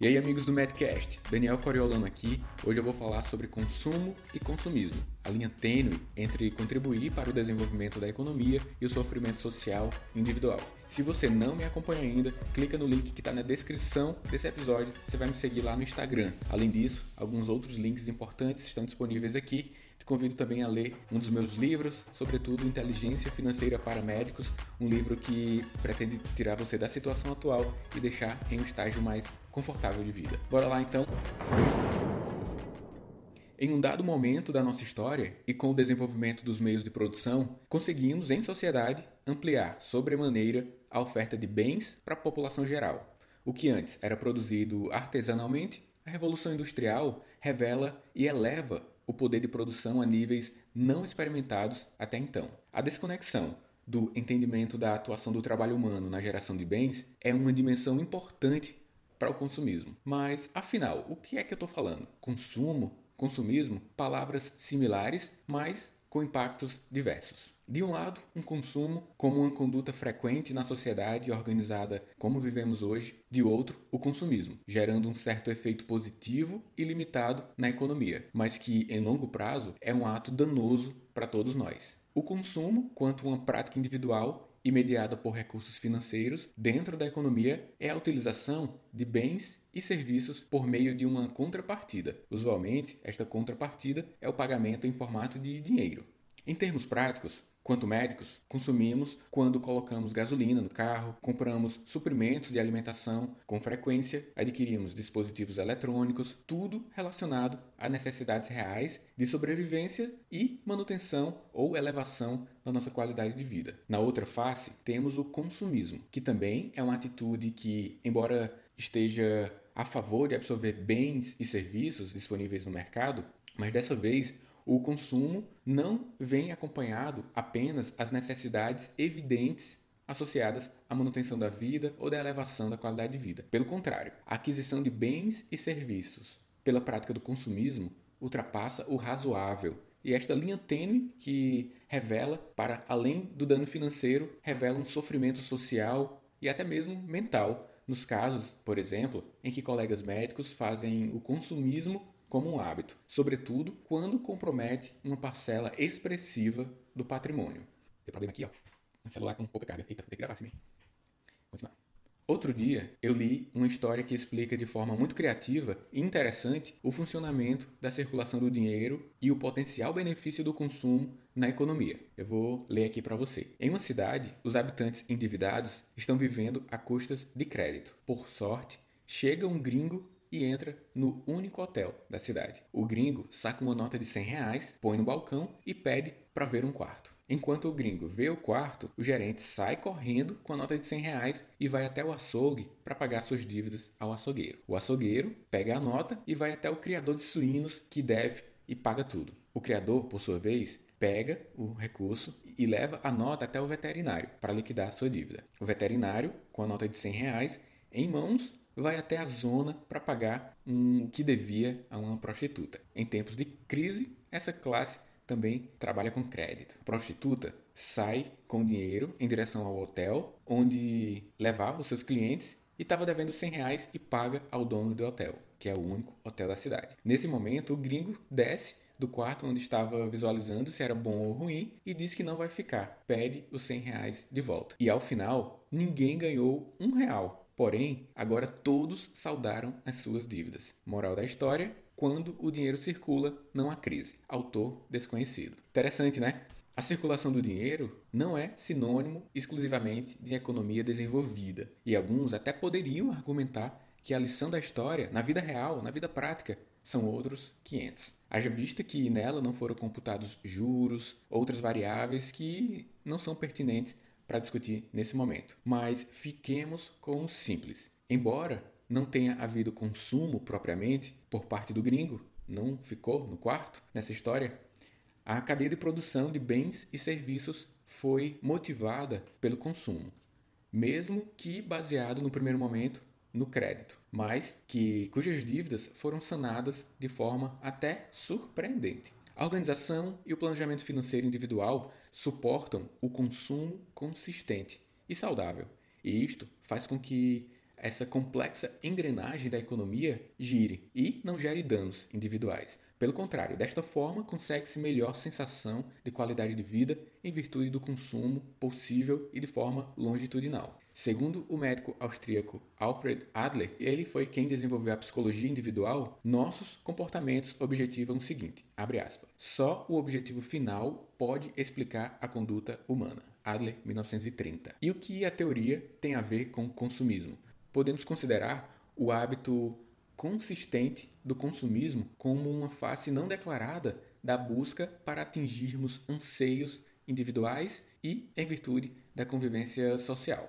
E aí, amigos do Medcast, Daniel Coriolano aqui. Hoje eu vou falar sobre consumo e consumismo, a linha tênue entre contribuir para o desenvolvimento da economia e o sofrimento social individual. Se você não me acompanha ainda, clica no link que está na descrição desse episódio, você vai me seguir lá no Instagram. Além disso, alguns outros links importantes estão disponíveis aqui te convido também a ler um dos meus livros, sobretudo Inteligência Financeira para Médicos, um livro que pretende tirar você da situação atual e deixar em um estágio mais confortável de vida. Bora lá então? Em um dado momento da nossa história e com o desenvolvimento dos meios de produção, conseguimos, em sociedade, ampliar sobremaneira a oferta de bens para a população geral. O que antes era produzido artesanalmente, a Revolução Industrial revela e eleva o poder de produção a níveis não experimentados até então. A desconexão do entendimento da atuação do trabalho humano na geração de bens é uma dimensão importante para o consumismo. Mas, afinal, o que é que eu estou falando? Consumo? Consumismo? Palavras similares, mas com impactos diversos. De um lado, um consumo como uma conduta frequente na sociedade organizada como vivemos hoje, de outro, o consumismo, gerando um certo efeito positivo e limitado na economia, mas que em longo prazo é um ato danoso para todos nós. O consumo, quanto uma prática individual, e mediada por recursos financeiros dentro da economia é a utilização de bens e serviços por meio de uma contrapartida. Usualmente, esta contrapartida é o pagamento em formato de dinheiro. Em termos práticos, quanto médicos, consumimos quando colocamos gasolina no carro, compramos suprimentos de alimentação com frequência, adquirimos dispositivos eletrônicos, tudo relacionado a necessidades reais de sobrevivência e manutenção ou elevação da nossa qualidade de vida. Na outra face, temos o consumismo, que também é uma atitude que, embora esteja a favor de absorver bens e serviços disponíveis no mercado, mas dessa vez o consumo não vem acompanhado apenas as necessidades evidentes associadas à manutenção da vida ou da elevação da qualidade de vida. Pelo contrário, a aquisição de bens e serviços pela prática do consumismo ultrapassa o razoável. E esta linha tênue que revela, para além do dano financeiro, revela um sofrimento social e até mesmo mental nos casos, por exemplo, em que colegas médicos fazem o consumismo como um hábito, sobretudo quando compromete uma parcela expressiva do patrimônio. Tem problema aqui, ó. Um celular com pouca carga. Eita, vou que gravar assim. Continuar. Outro dia, eu li uma história que explica de forma muito criativa e interessante o funcionamento da circulação do dinheiro e o potencial benefício do consumo na economia. Eu vou ler aqui para você. Em uma cidade, os habitantes endividados estão vivendo a custas de crédito. Por sorte, chega um gringo e entra no único hotel da cidade. O gringo saca uma nota de 100 reais, põe no balcão e pede para ver um quarto. Enquanto o gringo vê o quarto, o gerente sai correndo com a nota de 100 reais e vai até o açougue para pagar suas dívidas ao açougueiro. O açougueiro pega a nota e vai até o criador de suínos que deve e paga tudo. O criador, por sua vez, pega o recurso e leva a nota até o veterinário para liquidar sua dívida. O veterinário, com a nota de 100 reais em mãos, vai até a zona para pagar um, o que devia a uma prostituta. Em tempos de crise, essa classe também trabalha com crédito. A prostituta sai com dinheiro em direção ao hotel onde levava os seus clientes e estava devendo 100 reais e paga ao dono do hotel, que é o único hotel da cidade. Nesse momento, o gringo desce do quarto onde estava visualizando se era bom ou ruim e diz que não vai ficar. Pede os 100 reais de volta. E ao final, ninguém ganhou um real. Porém, agora todos saudaram as suas dívidas. Moral da história: quando o dinheiro circula, não há crise. Autor desconhecido. Interessante, né? A circulação do dinheiro não é sinônimo exclusivamente de economia desenvolvida, e alguns até poderiam argumentar que a lição da história, na vida real, na vida prática, são outros 500. Haja vista que nela não foram computados juros, outras variáveis que não são pertinentes para discutir nesse momento. Mas fiquemos com o simples. Embora não tenha havido consumo propriamente por parte do gringo, não ficou no quarto nessa história? A cadeia de produção de bens e serviços foi motivada pelo consumo, mesmo que baseado no primeiro momento no crédito, mas que cujas dívidas foram sanadas de forma até surpreendente. A organização e o planejamento financeiro individual suportam o consumo consistente e saudável, e isto faz com que essa complexa engrenagem da economia gire e não gere danos individuais. Pelo contrário, desta forma consegue-se melhor sensação de qualidade de vida em virtude do consumo possível e de forma longitudinal. Segundo o médico austríaco Alfred Adler, ele foi quem desenvolveu a psicologia individual, nossos comportamentos objetivam o seguinte, aspas, só o objetivo final pode explicar a conduta humana. Adler, 1930. E o que a teoria tem a ver com consumismo? Podemos considerar o hábito consistente do consumismo como uma face não declarada da busca para atingirmos anseios individuais e em virtude da convivência social.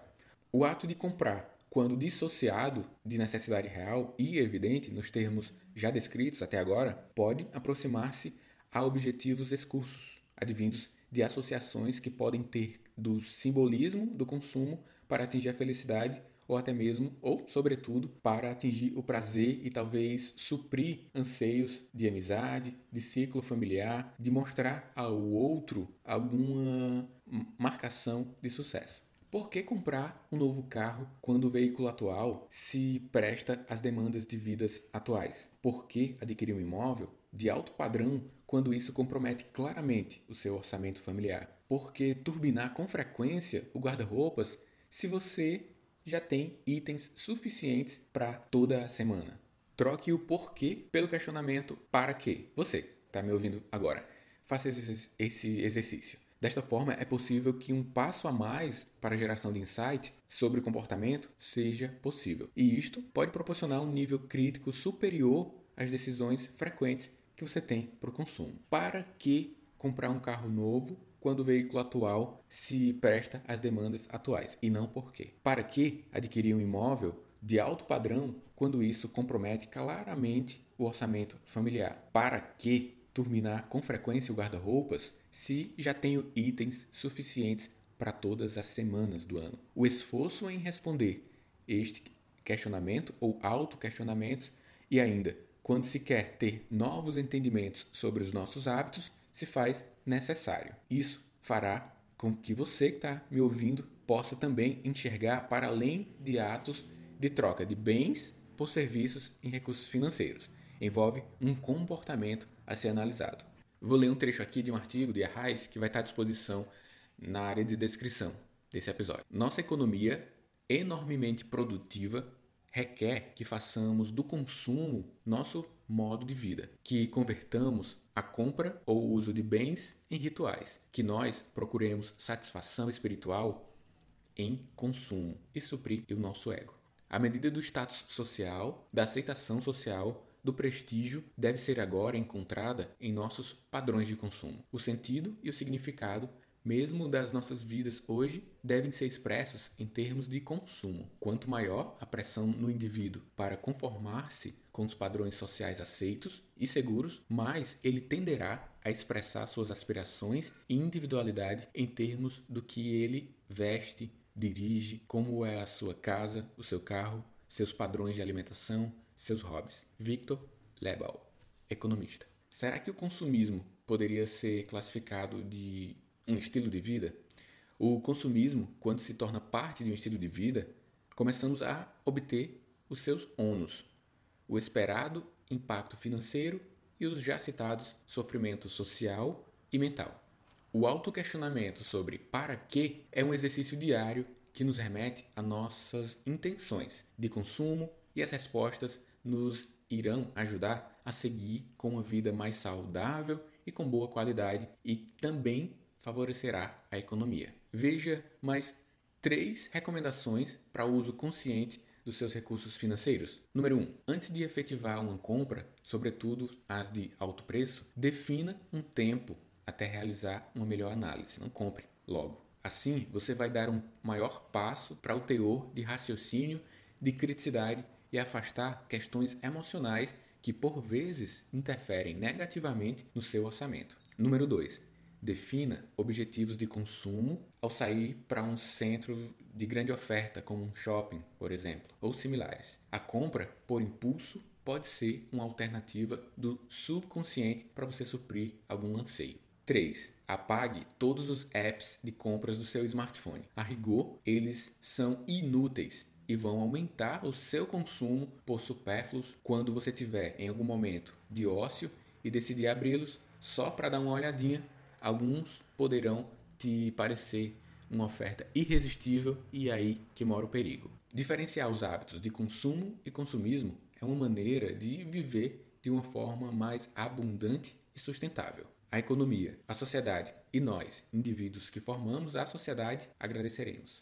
O ato de comprar, quando dissociado de necessidade real e evidente nos termos já descritos até agora, pode aproximar-se a objetivos excursos, advindos de associações que podem ter do simbolismo do consumo para atingir a felicidade ou até mesmo, ou sobretudo, para atingir o prazer e talvez suprir anseios de amizade, de ciclo familiar, de mostrar ao outro alguma marcação de sucesso. Por que comprar um novo carro quando o veículo atual se presta às demandas de vidas atuais? Por que adquirir um imóvel de alto padrão quando isso compromete claramente o seu orçamento familiar? Por que turbinar com frequência o guarda-roupas se você já tem itens suficientes para toda a semana. Troque o porquê pelo questionamento para quê. Você está me ouvindo agora. Faça esse exercício. Desta forma, é possível que um passo a mais para a geração de insight sobre comportamento seja possível. E isto pode proporcionar um nível crítico superior às decisões frequentes que você tem para o consumo. Para que comprar um carro novo quando o veículo atual se presta às demandas atuais e não por quê. Para que adquirir um imóvel de alto padrão quando isso compromete claramente o orçamento familiar? Para que turminar com frequência o guarda-roupas se já tenho itens suficientes para todas as semanas do ano? O esforço em responder este questionamento ou auto-questionamentos e ainda quando se quer ter novos entendimentos sobre os nossos hábitos, se faz necessário. Isso fará com que você que está me ouvindo possa também enxergar para além de atos de troca de bens por serviços em recursos financeiros. Envolve um comportamento a ser analisado. Vou ler um trecho aqui de um artigo de Arraes que vai estar à disposição na área de descrição desse episódio. Nossa economia enormemente produtiva requer que façamos do consumo nosso modo de vida, que convertamos a compra ou o uso de bens em rituais, que nós procuremos satisfação espiritual em consumo e suprir o nosso ego. A medida do status social, da aceitação social, do prestígio deve ser agora encontrada em nossos padrões de consumo. O sentido e o significado mesmo das nossas vidas hoje, devem ser expressos em termos de consumo. Quanto maior a pressão no indivíduo para conformar-se com os padrões sociais aceitos e seguros, mais ele tenderá a expressar suas aspirações e individualidade em termos do que ele veste, dirige, como é a sua casa, o seu carro, seus padrões de alimentação, seus hobbies. Victor Lebel, economista. Será que o consumismo poderia ser classificado de um estilo de vida, o consumismo, quando se torna parte de um estilo de vida, começamos a obter os seus ônus, o esperado impacto financeiro e os já citados sofrimento social e mental. O autoquestionamento sobre para que é um exercício diário que nos remete a nossas intenções de consumo e as respostas nos irão ajudar a seguir com uma vida mais saudável e com boa qualidade e também favorecerá a economia. Veja mais três recomendações para uso consciente dos seus recursos financeiros. Número 1. Um, antes de efetivar uma compra, sobretudo as de alto preço, defina um tempo até realizar uma melhor análise. Não compre logo. Assim, você vai dar um maior passo para o teor de raciocínio, de criticidade e afastar questões emocionais que por vezes interferem negativamente no seu orçamento. Número 2. Defina objetivos de consumo ao sair para um centro de grande oferta, como um shopping, por exemplo, ou similares. A compra por impulso pode ser uma alternativa do subconsciente para você suprir algum anseio. 3. Apague todos os apps de compras do seu smartphone. A rigor, eles são inúteis e vão aumentar o seu consumo por supérfluos quando você tiver em algum momento de ócio e decidir abri-los só para dar uma olhadinha. Alguns poderão te parecer uma oferta irresistível e é aí que mora o perigo. Diferenciar os hábitos de consumo e consumismo é uma maneira de viver de uma forma mais abundante e sustentável. A economia, a sociedade e nós, indivíduos que formamos a sociedade, agradeceremos.